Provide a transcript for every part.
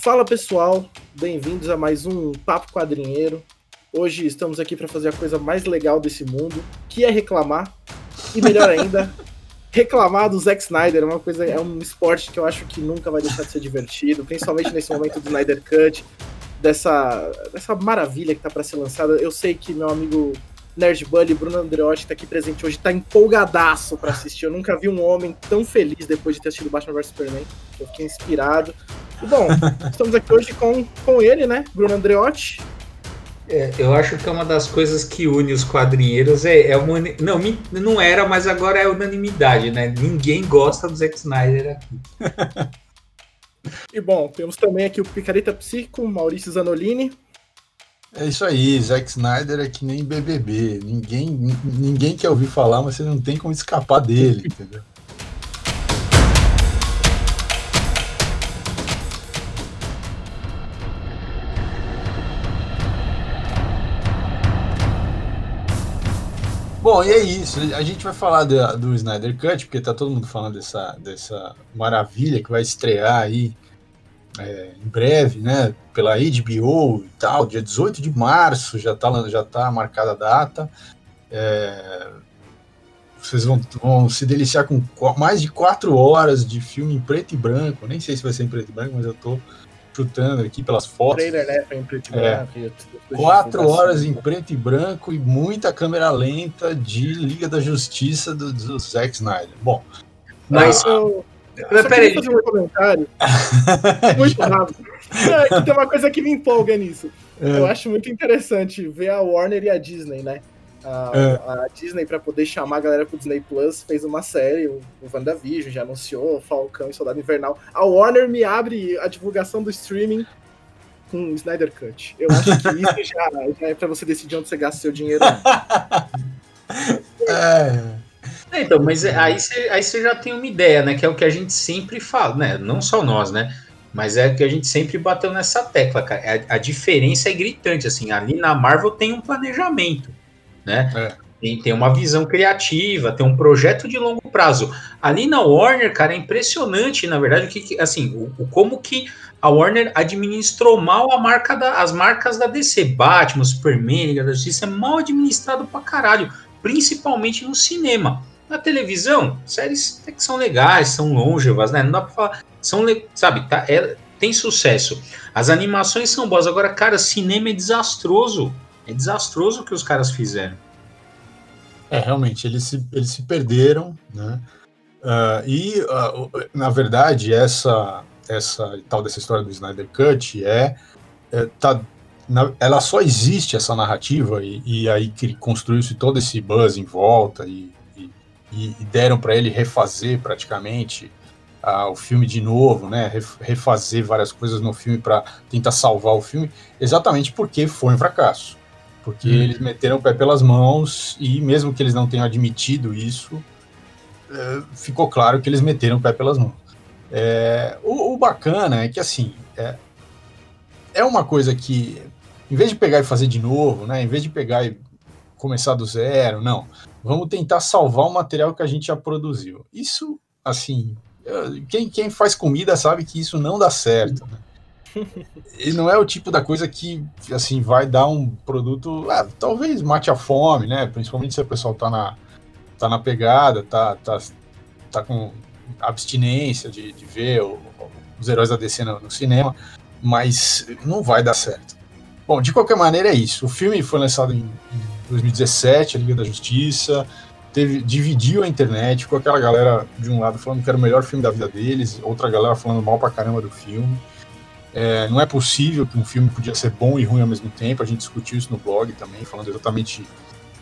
Fala pessoal, bem-vindos a mais um Papo Quadrinheiro. Hoje estamos aqui para fazer a coisa mais legal desse mundo, que é reclamar. E melhor ainda, reclamar do Zack Snyder. É uma coisa, é um esporte que eu acho que nunca vai deixar de ser divertido, principalmente nesse momento do Snyder Cut, dessa, dessa maravilha que tá para ser lançada. Eu sei que meu amigo Nerd Bully, Bruno Andreotti, que tá aqui presente hoje, tá empolgadaço para assistir. Eu nunca vi um homem tão feliz depois de ter assistido Batman vs Superman. Eu fiquei inspirado. E, bom, estamos aqui hoje com, com ele, né? Bruno Andreotti. É, eu acho que é uma das coisas que une os quadrinheiros é, é uma, não, não era, mas agora é unanimidade, né? Ninguém gosta do Zack Snyder aqui. e bom, temos também aqui o Picareta Psico, Maurício Zanolini. É isso aí, Zack Snyder é que nem BBB. Ninguém, ninguém quer ouvir falar, mas você não tem como escapar dele, entendeu? Bom, e é isso. A gente vai falar do, do Snyder Cut, porque tá todo mundo falando dessa, dessa maravilha que vai estrear aí é, em breve, né? Pela HBO e tal, dia 18 de março já tá, já tá marcada a data. É, vocês vão, vão se deliciar com mais de quatro horas de filme em preto e branco. Nem sei se vai ser em preto e branco, mas eu tô chutando aqui pelas fotos. Trailer, né? Em preto e é. branco. Quatro horas em preto e branco e muita câmera lenta de Liga da Justiça do, do Zack Snyder. Bom, mas ah, eu. Mas peraí. fazer um comentário muito rápido. É, tem uma coisa que me empolga nisso. É. Eu acho muito interessante ver a Warner e a Disney, né? A, é. a Disney, para poder chamar a galera pro Disney Plus, fez uma série, o, o WandaVision já anunciou, Falcão e Soldado Invernal. A Warner me abre a divulgação do streaming com o Snyder Cut. Eu acho que isso já, já é para você decidir onde você gasta seu dinheiro. é. É, então, mas aí você, aí você já tem uma ideia, né? Que é o que a gente sempre fala, né? Não só nós, né? Mas é que a gente sempre bateu nessa tecla, cara. A, a diferença é gritante, assim. Ali na Marvel tem um planejamento né? É. Tem, tem uma visão criativa, tem um projeto de longo prazo. Ali na Warner, cara, é impressionante, na verdade, o que, assim, o, o como que a Warner administrou mal a marca da, as marcas da DC, Batman, Superman, Liga da Justiça, é mal administrado pra caralho, principalmente no cinema. Na televisão, séries que são legais, são longevas, né? Não dá pra falar. São, sabe, tá, é, tem sucesso. As animações são boas. Agora, cara, cinema é desastroso. É desastroso o que os caras fizeram. É, realmente, eles se, eles se perderam, né? Uh, e, uh, na verdade, essa, essa tal dessa história do Snyder Cut é, é tá, na, ela só existe essa narrativa e, e aí construiu-se todo esse buzz em volta e, e, e deram para ele refazer praticamente o filme de novo, né? Refazer várias coisas no filme para tentar salvar o filme, exatamente porque foi um fracasso porque hum. eles meteram o pé pelas mãos e mesmo que eles não tenham admitido isso, é, ficou claro que eles meteram o pé pelas mãos. É, o, o, bacana é que assim é, é uma coisa que em vez de pegar e fazer de novo, né, em vez de pegar e começar do zero, não, vamos tentar salvar o material que a gente já produziu. Isso, assim, quem, quem faz comida sabe que isso não dá certo. Né? E não é o tipo da coisa que, assim, vai dar um produto, ah, talvez mate a fome, né? Principalmente se o pessoal tá na, tá na pegada, tá, tá, tá com abstinência de, de ver o, os heróis da DC no, no, cinema, mas não vai dar certo. Bom, de qualquer maneira é isso. O filme foi lançado em, em 2017, a Liga da Justiça, teve, dividiu a internet com aquela galera de um lado falando que era o melhor filme da vida deles, outra galera falando mal pra caramba do filme. É, não é possível que um filme podia ser bom e ruim ao mesmo tempo. A gente discutiu isso no blog também, falando exatamente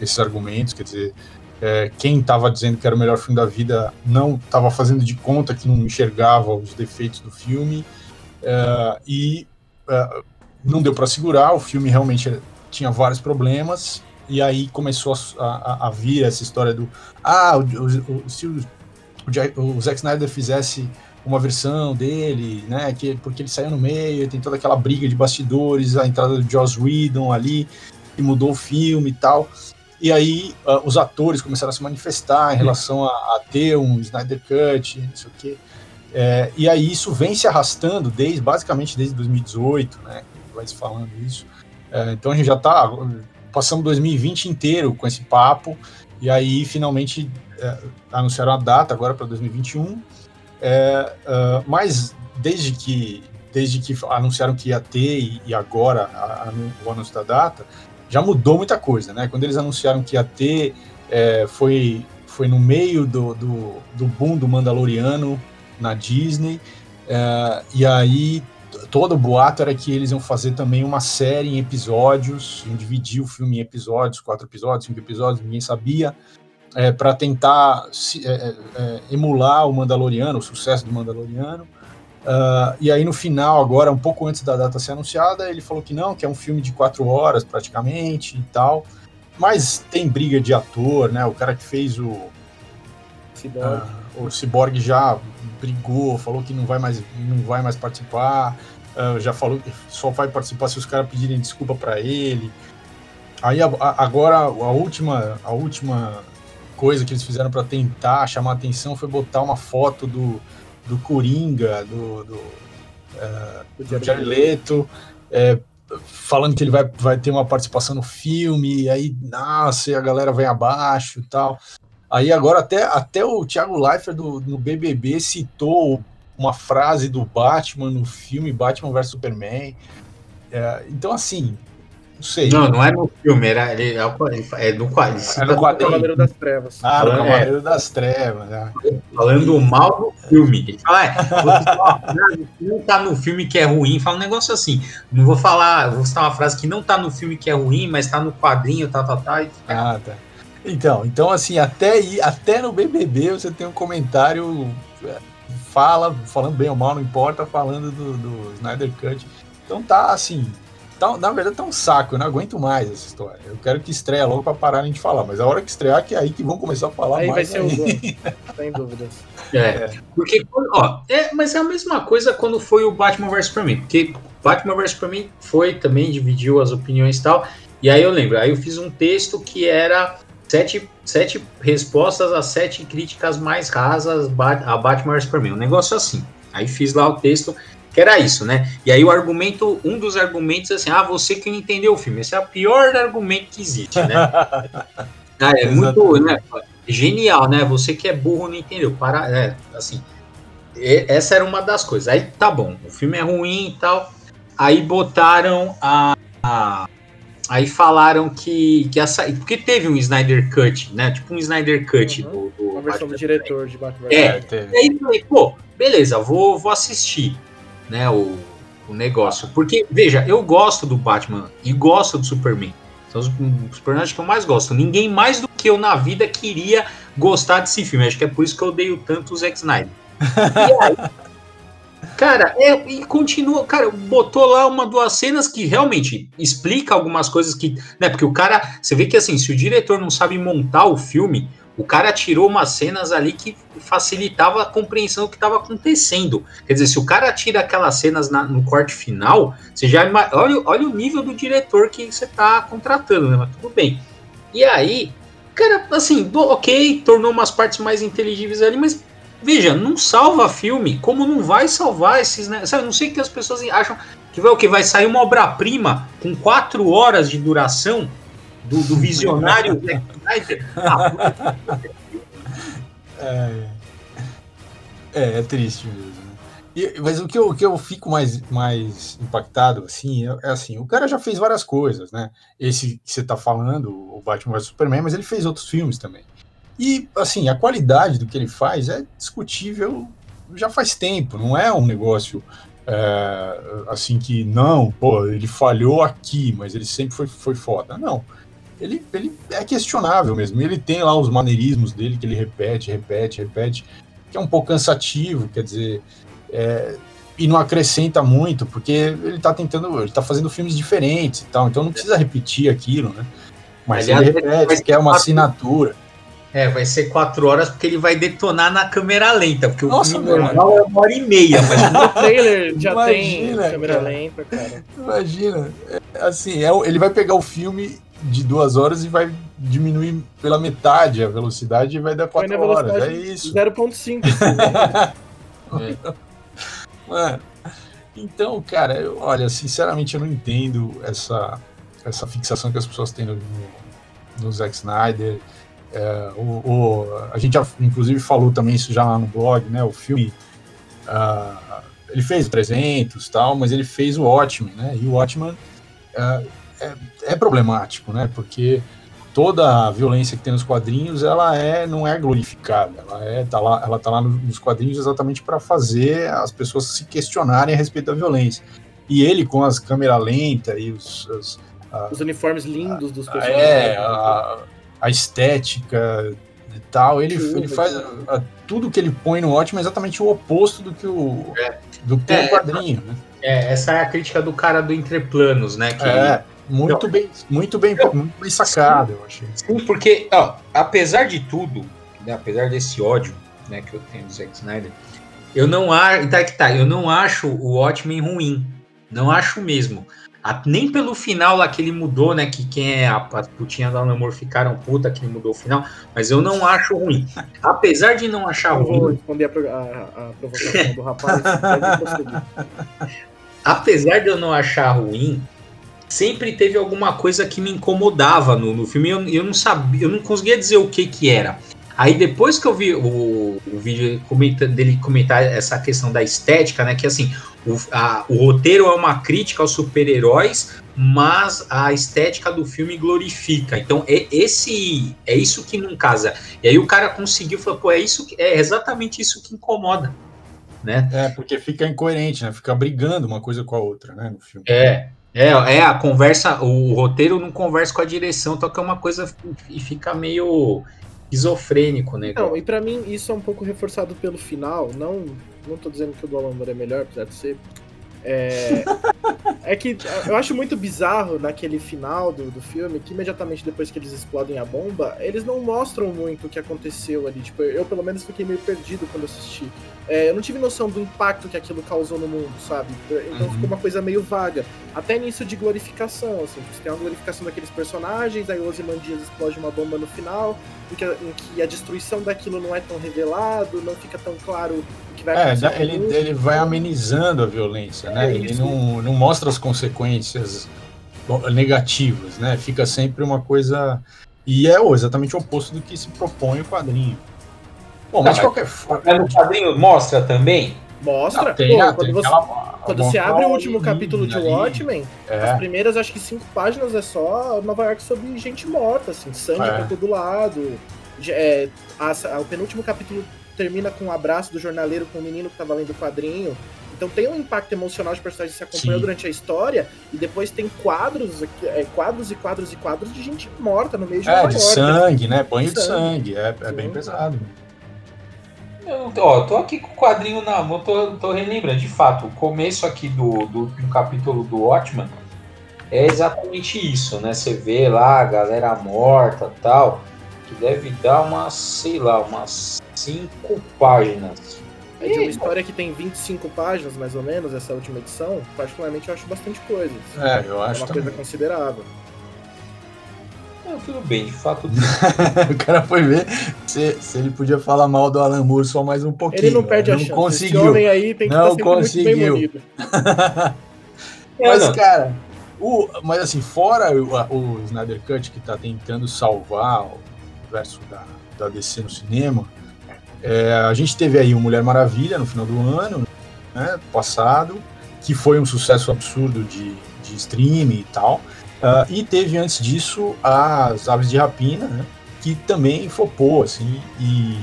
esses argumentos. Quer dizer, é, quem estava dizendo que era o melhor filme da vida não estava fazendo de conta que não enxergava os defeitos do filme é, e é, não deu para segurar. O filme realmente tinha vários problemas e aí começou a, a, a vir essa história do ah, o, o, o, se o, o Zack Snyder fizesse uma versão dele, né? Que, porque ele saiu no meio, tem toda aquela briga de bastidores, a entrada do Joss Whedon ali, que mudou o filme e tal. E aí uh, os atores começaram a se manifestar em relação a, a, ter um Snyder Cut, não sei o quê. É, e aí isso vem se arrastando desde basicamente desde 2018, né? Vai se falando isso. É, então a gente já está passamos 2020 inteiro com esse papo e aí finalmente é, anunciaram a data agora para 2021. É, uh, mas desde que desde que anunciaram que ia ter e, e agora a, a, o anúncio da data, já mudou muita coisa, né? Quando eles anunciaram que ia ter, é, foi, foi no meio do, do, do, boom do Mandaloriano na Disney, é, e aí todo o boato era que eles iam fazer também uma série em episódios, iam dividir o filme em episódios, quatro episódios, cinco episódios, ninguém sabia, é, para tentar se, é, é, é, emular o Mandaloriano, o sucesso do Mandaloriano. Uh, e aí no final, agora, um pouco antes da data ser anunciada, ele falou que não, que é um filme de quatro horas praticamente e tal. Mas tem briga de ator, né? O cara que fez o. Cyborg. Uh, o Cyborg já brigou, falou que não vai mais, não vai mais participar. Uh, já falou que só vai participar se os caras pedirem desculpa para ele. Aí a, a, agora a última, a última coisa que eles fizeram para tentar chamar atenção foi botar uma foto do do Coringa, do, do, uh, do Jared Leto, é, falando que ele vai, vai ter uma participação no filme, e aí, nossa, e a galera vem abaixo e tal. Aí agora até, até o Thiago Leifert do, no BBB citou uma frase do Batman no filme Batman vs Superman. É, então, assim, não sei. Não, não é no filme, era, ele, é, é no quadro. É no quadrinho. Cavaleiro das Trevas. Ah, no Cavaleiro é. das Trevas. Né? Falando mal do filme. Ele fala, é, não tá no filme que é ruim. Fala um negócio assim. Não vou falar, vou citar uma frase que não tá no filme que é ruim, mas tá no quadrinho, tá, tá, tá. E... Ah, tá. Então, então assim, até, aí, até no BBB você tem um comentário é, fala, falando bem ou mal, não importa, falando do, do Snyder Cut. Então tá assim, Tá, na verdade, tá um saco, eu não aguento mais essa história. Eu quero que estreia logo para pararem de falar, mas a hora que estrear, que é aí que vão começar a falar aí mais. Aí vai ser aí. o sem dúvidas. É, é, porque, ó, é, mas é a mesma coisa quando foi o Batman vs Superman, porque Batman vs Superman foi também, dividiu as opiniões e tal, e aí eu lembro, aí eu fiz um texto que era sete, sete respostas às sete críticas mais rasas a Batman vs Superman, um negócio assim. Aí fiz lá o texto, que era isso, né? E aí o argumento, um dos argumentos é assim, ah, você que não entendeu o filme. Esse é o pior argumento que existe, né? ah, é muito, né? Genial, né? Você que é burro não entendeu. Para, é, assim, essa era uma das coisas. Aí tá bom, o filme é ruim e tal. Aí botaram a, a aí falaram que, que essa. Porque teve um Snyder Cut, né? Tipo um Snyder Cut uhum. do, do. Uma versão do diretor de Batman. É, é e aí falei, pô, beleza, vou, vou assistir né, o, o negócio. Porque, veja, eu gosto do Batman e gosto do Superman. São os, os personagens que eu mais gosto. Ninguém mais do que eu na vida queria gostar desse filme. Acho que é por isso que eu odeio tanto o Zack Snyder. E aí, Cara, é, e continua, cara, botou lá uma duas cenas que realmente explica algumas coisas que, né, porque o cara, você vê que assim, se o diretor não sabe montar o filme, o cara tirou umas cenas ali que facilitava a compreensão do que estava acontecendo. Quer dizer, se o cara tira aquelas cenas na, no corte final, você já olha, olha o nível do diretor que você está contratando, né? Mas tudo bem. E aí, cara, assim, ok, tornou umas partes mais inteligíveis ali, mas veja, não salva filme, como não vai salvar esses, né? Sabe, não sei que as pessoas acham que vai o que vai sair uma obra-prima com quatro horas de duração do, do visionário Zack Snyder. é, é, é triste mesmo. E, mas o que, eu, o que eu fico mais, mais impactado, assim, é, é, assim, o cara já fez várias coisas, né? Esse que você tá falando, o Batman vs Superman, mas ele fez outros filmes também. E, assim, a qualidade do que ele faz é discutível já faz tempo, não é um negócio é, assim que, não, pô, ele falhou aqui, mas ele sempre foi, foi foda. Não ele, ele é questionável mesmo. Ele tem lá os maneirismos dele que ele repete, repete, repete, que é um pouco cansativo, quer dizer, é, e não acrescenta muito, porque ele está tentando, ele tá fazendo filmes diferentes e tal, então não precisa repetir aquilo, né? Mas Aliás, ele repete, que é uma assinatura. É, vai ser quatro horas porque ele vai detonar na câmera lenta, porque Nossa, o filme normal é uma hora e meia, mas no trailer já imagina, tem câmera cara, lenta, cara. Imagina, é, assim, é, ele vai pegar o filme de duas horas e vai diminuir pela metade a velocidade e vai dar quatro horas. É isso. 0.5. É. Mano, então, cara, eu, olha, sinceramente eu não entendo essa, essa fixação que as pessoas têm no, no Zack Snyder. É, o, o, a gente já, inclusive, falou também isso já lá no blog, né? O filme. Uh, ele fez o 300 tal, mas ele fez o Watchmen, né? E o Watchmen uh, é, é, problemático, né? Porque toda a violência que tem nos quadrinhos, ela é não é glorificada, ela é tá lá, ela tá lá nos quadrinhos exatamente para fazer as pessoas se questionarem a respeito da violência. E ele com as câmeras lentas e os, os, os uniformes lindos dos personagens. É, a, a estética e tal, ele, ele faz a, a, tudo que ele põe no ótimo é exatamente o oposto do que o é. do que é, o quadrinho, né? É, essa é a crítica do cara do Entreplanos, né? Que é. Muito bem, muito bem, muito bem sacado, eu achei. Sim, porque, ó, apesar de tudo, né, apesar desse ódio, né, que eu tenho do Zack Snyder, eu não acho, tá que tá, eu não acho o Watchmen ruim, não acho mesmo. A, nem pelo final lá que ele mudou, né, que quem é a, a putinha da Namor ficaram puta que ele mudou o final, mas eu não acho ruim. Apesar de não achar eu ruim. Vou responder a, a, a provocação do rapaz. apesar de eu não achar ruim, sempre teve alguma coisa que me incomodava no, no filme. Eu, eu não sabia, eu não conseguia dizer o que que era. Aí depois que eu vi o, o vídeo comenta, dele comentar essa questão da estética, né? Que assim, o, a, o roteiro é uma crítica aos super-heróis, mas a estética do filme glorifica. Então é esse é isso que não casa. E aí o cara conseguiu falar, pô, é isso que, é exatamente isso que incomoda. Né? É, porque fica incoerente, né? Fica brigando uma coisa com a outra, né, no filme. É, é, é, a conversa, o roteiro não conversa com a direção, toca então é uma coisa e fica meio esquizofrênico, né? Não, e para mim isso é um pouco reforçado pelo final, não não tô dizendo que o do Alan é melhor, apesar de ser é, é que eu acho muito bizarro naquele final do, do filme que imediatamente depois que eles explodem a bomba, eles não mostram muito o que aconteceu ali. Tipo, eu pelo menos fiquei meio perdido quando assisti. É, eu não tive noção do impacto que aquilo causou no mundo, sabe? Então uhum. ficou uma coisa meio vaga. Até nisso de glorificação, assim. Você tem uma glorificação daqueles personagens, aí o Ozymandias explode uma bomba no final, em que, em que a destruição daquilo não é tão revelado, não fica tão claro vai É, ele, ele vai amenizando a violência, né? É ele não, não mostra as consequências negativas, né? Fica sempre uma coisa. E é exatamente o oposto do que se propõe o quadrinho. Bom, mas, de qualquer forma. Mas no quadrinho mostra também? Mostra. Ah, tem, Pô, ah, quando você, aquela, quando você abre o último capítulo de Watchmen, é. as primeiras acho que cinco páginas é só Nova York sobre gente morta, assim, sangue é. pra todo lado. É, a, o penúltimo capítulo termina com um abraço do jornaleiro com o menino que tava lendo o quadrinho. Então tem um impacto emocional de personagens que se acompanham durante a história, e depois tem quadros, é, quadros e quadros e quadros de gente morta no meio de É, de morte, sangue, né? Banho de sangue, sangue. É, é bem pesado. Eu, ó, tô aqui com o quadrinho na mão, tô, tô relembrando. De fato, o começo aqui do, do, do capítulo do Watchman é exatamente isso, né? Você vê lá a galera morta tal, que deve dar umas, sei lá, umas cinco páginas. É de uma história que tem 25 páginas, mais ou menos, essa última edição, particularmente eu acho bastante coisa. É, eu acho. É uma também. coisa considerável. Não, tudo bem, de fato. o cara foi ver se, se ele podia falar mal do Alan Moore só mais um pouquinho. Ele não perde a não chance. Conseguiu. Esse homem aí tem que não estar conseguiu. muito bem mas, cara, o, mas assim, fora o, o Snyder Cut que tá tentando salvar o verso da, da DC no cinema, é, a gente teve aí o Mulher Maravilha no final do ano, né, passado, que foi um sucesso absurdo de, de streaming e tal. Uh, e teve antes disso as Aves de Rapina, né, que também flopou, assim, e,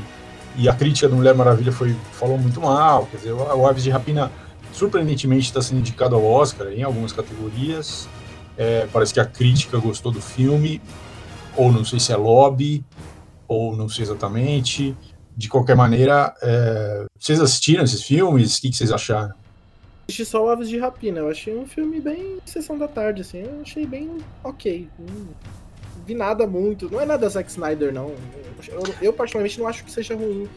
e a crítica do Mulher Maravilha foi, falou muito mal. Quer dizer, o Aves de Rapina surpreendentemente está sendo indicado ao Oscar em algumas categorias. É, parece que a crítica gostou do filme, ou não sei se é lobby, ou não sei exatamente de qualquer maneira, é... vocês assistiram esses filmes? O que, que vocês acharam? Assisti só o Aves de Rapina. Eu achei um filme bem sessão da tarde, assim. Eu achei bem ok. Não vi nada muito. Não é nada Zack Snyder, não. Eu, eu, particularmente, não acho que seja ruim.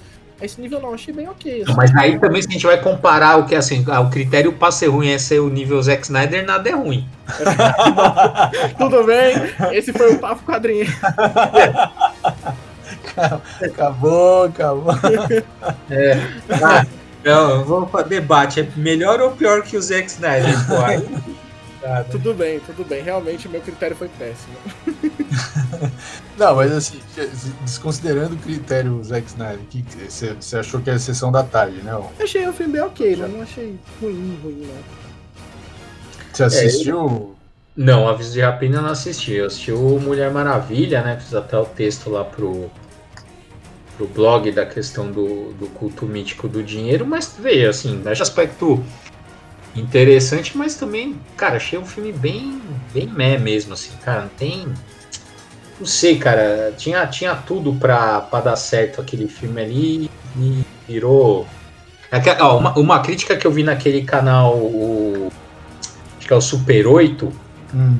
A esse nível, não. Achei bem ok. Assim. Mas aí também, se a gente vai comparar o que, assim, ah, o critério para ser ruim é ser o nível Zack Snyder, nada é ruim. Tudo bem. Esse foi o Papo Quadrinho. acabou, acabou. É. Ah, Não, vamos para debate. É melhor ou pior que o Zack Snyder? Pô, aí... Tudo bem, tudo bem. Realmente o meu critério foi péssimo. não, mas assim, desconsiderando o critério Zack Snyder, que você achou que era a sessão da tarde, né? Eu achei o filme bem ok, né? Não achei ruim, ruim, não. Você assistiu? É, não, Aviso de Rapina eu não assisti. Eu assisti o Mulher Maravilha, né? Fiz até o texto lá pro, pro blog da questão do, do culto mítico do dinheiro, mas veio, assim, nesse aspecto interessante, mas também, cara, achei um filme bem, bem meh mesmo, assim, cara, não tem... Não sei, cara, tinha, tinha tudo pra, pra dar certo aquele filme ali e virou... É ó, uma, uma crítica que eu vi naquele canal, o, acho que é o Super 8, Hum.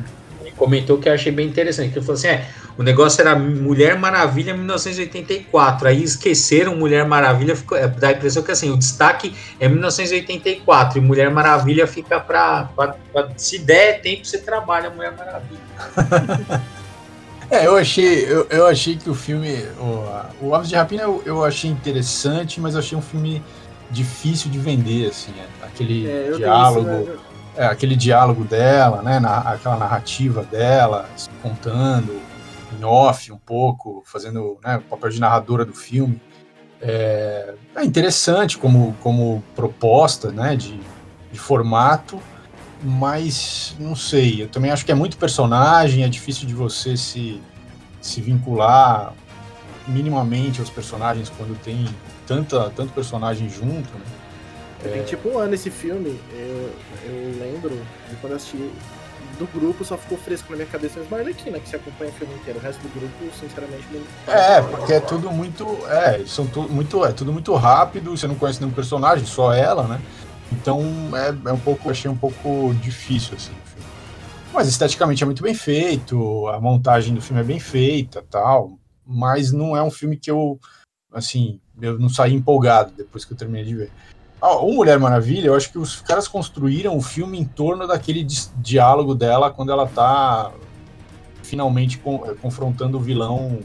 comentou que eu achei bem interessante. Que ele falou assim: é, o negócio era Mulher Maravilha 1984. Aí esqueceram Mulher Maravilha, ficou, é, dá a impressão que assim, o destaque é 1984 e Mulher Maravilha fica para. Se der tempo, você trabalha Mulher Maravilha. é, eu achei, eu, eu achei que o filme. O, o Aves de Rapina eu, eu achei interessante, mas eu achei um filme difícil de vender, assim, é, aquele é, diálogo. Isso, né? é, aquele diálogo dela, né, na, aquela narrativa dela, contando em off um pouco, fazendo né, o papel de narradora do filme. É, é interessante como, como proposta né, de, de formato, mas não sei, eu também acho que é muito personagem, é difícil de você se, se vincular minimamente aos personagens quando tem tanta, tanto personagem junto, né? Tem tipo um ano esse filme, eu, eu lembro de quando eu assisti do grupo só ficou fresco na minha cabeça mas Arlequina, que se acompanha o filme inteiro. O resto do grupo, sinceramente, não. É, porque é tudo muito. É, são tudo muito, é tudo muito rápido, você não conhece nenhum personagem, só ela, né? Então é, é um pouco, achei um pouco difícil, assim, o filme. Mas esteticamente é muito bem feito, a montagem do filme é bem feita tal. Mas não é um filme que eu, assim, eu não saí empolgado depois que eu terminei de ver. Ah, o Mulher Maravilha, eu acho que os caras construíram o filme em torno daquele diálogo dela quando ela tá finalmente com, eh, confrontando o vilão,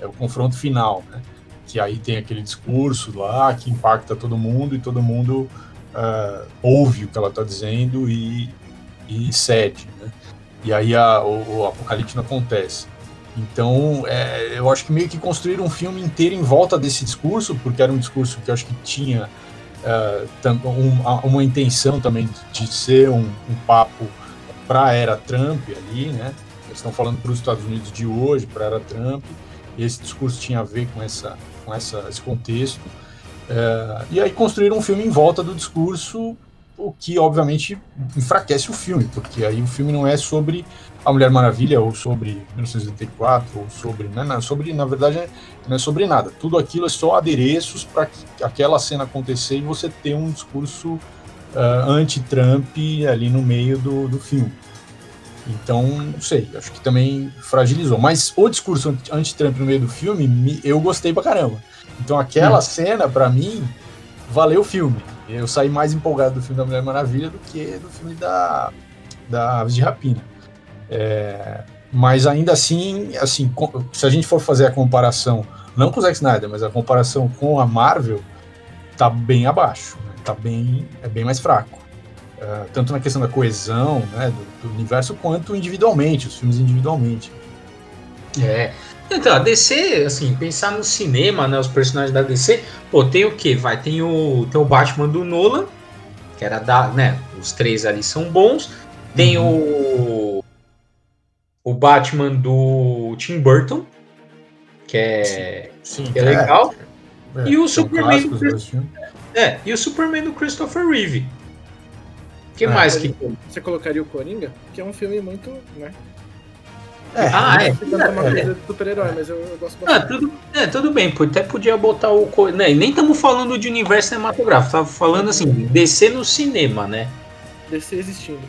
é o confronto final, né? Que aí tem aquele discurso lá que impacta todo mundo e todo mundo uh, ouve o que ela tá dizendo e, e cede, né? E aí a, o, o apocalipse não acontece. Então, é, eu acho que meio que construíram um filme inteiro em volta desse discurso, porque era um discurso que eu acho que tinha um, uma intenção também de ser um, um papo para a era Trump ali, né? Eles estão falando para os Estados Unidos de hoje, para a era Trump, e esse discurso tinha a ver com, essa, com essa, esse contexto. Uh, e aí construíram um filme em volta do discurso, o que obviamente enfraquece o filme, porque aí o filme não é sobre a Mulher Maravilha, ou sobre 1984, ou sobre. Né, sobre na verdade, não é sobre nada. Tudo aquilo é só adereços para aquela cena acontecer e você ter um discurso uh, anti-Trump ali no meio do, do filme. Então, não sei, acho que também fragilizou. Mas o discurso anti-Trump no meio do filme, me, eu gostei pra caramba. Então, aquela hum. cena, para mim, valeu o filme. Eu saí mais empolgado do filme da Mulher Maravilha do que do filme da, da Aves de Rapina. É, mas ainda assim, assim, se a gente for fazer a comparação, não com o Zack Snyder, mas a comparação com a Marvel, tá bem abaixo, né? tá bem, é bem mais fraco. Uh, tanto na questão da coesão né, do, do, universo, quanto individualmente, os filmes individualmente. É. Então, a DC, assim, pensar no cinema, né, os personagens da DC, pô, tem o quê? Vai, tem o, tem o Batman do Nolan, que era da, né, os três ali são bons, tem uhum. o o Batman do Tim Burton, que é, sim, sim, que é, é legal. É, e o Superman do. É, e o Superman do Christopher Reeve. O que é, mais que você colocaria o Coringa? Que é um filme muito, né? É, ah, é. é. super-herói, mas eu, eu gosto bastante. Ah, tudo, é, tudo bem, até podia botar o. Né, nem estamos falando de universo cinematográfico, tava falando assim, descer no cinema, né? DC existindo.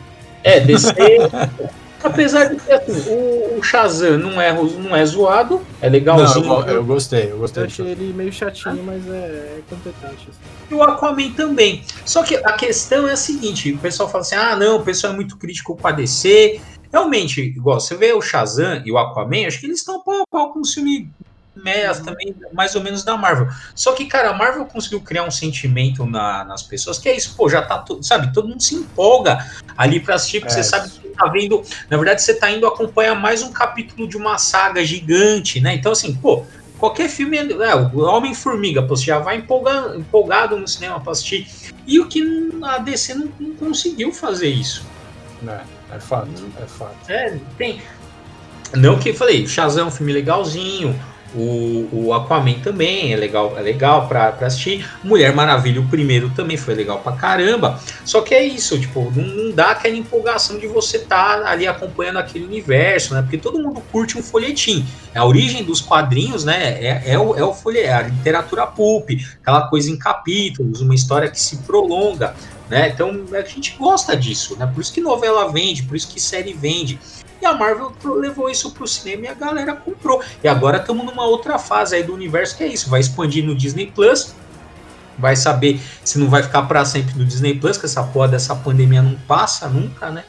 É, DC. Apesar de que assim, o, o, Shazam não é, não é zoado, é legalzinho. Não, eu, eu, gostei, eu gostei. Eu achei ele meio chatinho, mas é, é competente. Assim. E o Aquaman também. Só que a questão é a seguinte: o pessoal fala assim, ah, não, o pessoal é muito crítico com a DC. Realmente, igual você vê o Shazam e o Aquaman, acho que eles estão pau a pau com um filme meias também, mais ou menos da Marvel. Só que, cara, a Marvel conseguiu criar um sentimento na, nas pessoas que é isso, pô, já tá, sabe, todo mundo se empolga ali pra assistir, porque é. você sabe que tá vendo, na verdade, você tá indo acompanhar mais um capítulo de uma saga gigante, né? Então, assim, pô, qualquer filme, é, o Homem-Formiga, você já vai empolgado, empolgado no cinema pra assistir. E o que a DC não, não conseguiu fazer isso. É, é fato, é fato. É, tem. Não que falei, Shazam é um filme legalzinho, o, o Aquaman também é legal, é legal pra, pra assistir. Mulher Maravilha, o primeiro também foi legal pra caramba. Só que é isso, tipo, não, não dá aquela empolgação de você estar tá ali acompanhando aquele universo, né? Porque todo mundo curte um folhetim. A origem dos quadrinhos, né? É, é, o, é o folhetim, é a literatura pulp, aquela coisa em capítulos, uma história que se prolonga. Né? Então a gente gosta disso, né? Por isso que novela vende, por isso que série vende. E a Marvel levou isso pro cinema e a galera comprou. E agora estamos numa outra fase aí do universo que é isso, vai expandir no Disney Plus. Vai saber se não vai ficar para sempre no Disney Plus, que essa porra dessa pandemia não passa nunca, né?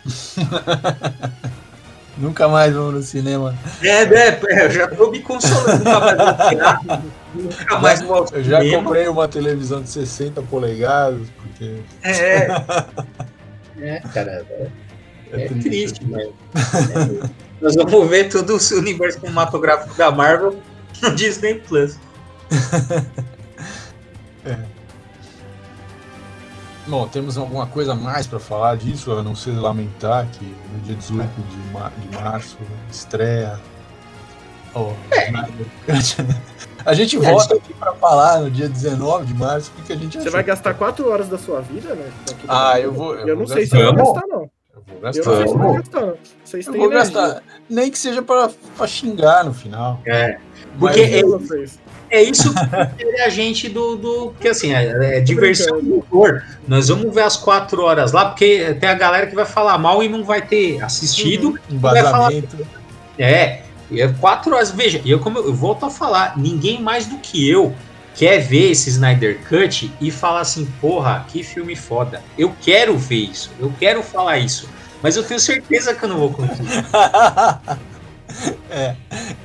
nunca mais vamos no cinema. É, é, é eu já tô me consolando. Nunca mais vou nunca mais vou Eu já comprei uma televisão de 60 polegadas, porque. É. é, cara. É. É, é triste, mas. É, nós vamos ver todo o universo cinematográfico da Marvel no Disney Plus. é. Bom, temos alguma coisa mais para falar disso, a não ser lamentar que no dia 18 de, mar de março estreia. Oh, é. A gente volta aqui para falar no dia 19 de março, porque a gente Você vai gastar 4 horas da sua vida, né? Ah, eu vou. Eu, eu vou não sei se eu vou gastar, não vou gastar. Eu não vou gastar. Vocês têm eu vou gastar. Nem que seja pra, pra xingar no final. É. Porque é, é, isso que é a gente do. do porque assim, é, é diversão do humor. Nós vamos ver as quatro horas lá, porque tem a galera que vai falar mal e não vai ter assistido. Uhum. Falar, é. É quatro horas. Veja, eu, como eu, eu volto a falar, ninguém mais do que eu quer ver esse Snyder Cut e falar assim, porra, que filme foda. Eu quero ver isso, eu quero falar isso. Mas eu tenho certeza que eu não vou conseguir. é,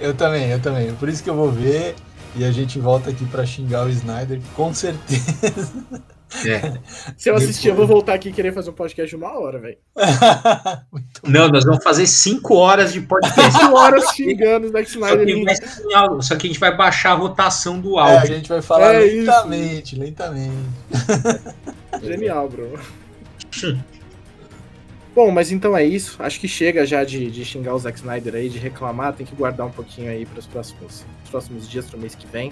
eu também, eu também. Por isso que eu vou ver e a gente volta aqui para xingar o Snyder, com certeza. É. Se eu assistir, eu vou voltar aqui e querer fazer um podcast de uma hora, velho. Não, nós vamos fazer cinco horas de podcast. cinco horas xingando o Zack Snyder. Só que, só que, a gente vai baixar a rotação do áudio. É, a gente vai falar é lentamente, isso. lentamente. Genial, bro. Bom, mas então é isso. Acho que chega já de, de xingar o Zack Snyder aí, de reclamar. Tem que guardar um pouquinho aí para os próximos, próximos dias, para o mês que vem.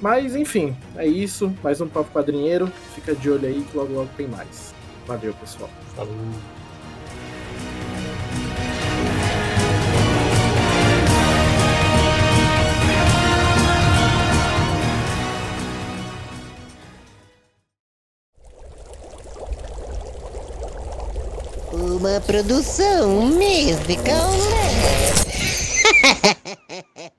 Mas enfim, é isso. Mais um Papo Quadrinheiro. Fica de olho aí que logo logo tem mais. Valeu, pessoal. Falou. Uma produção musical.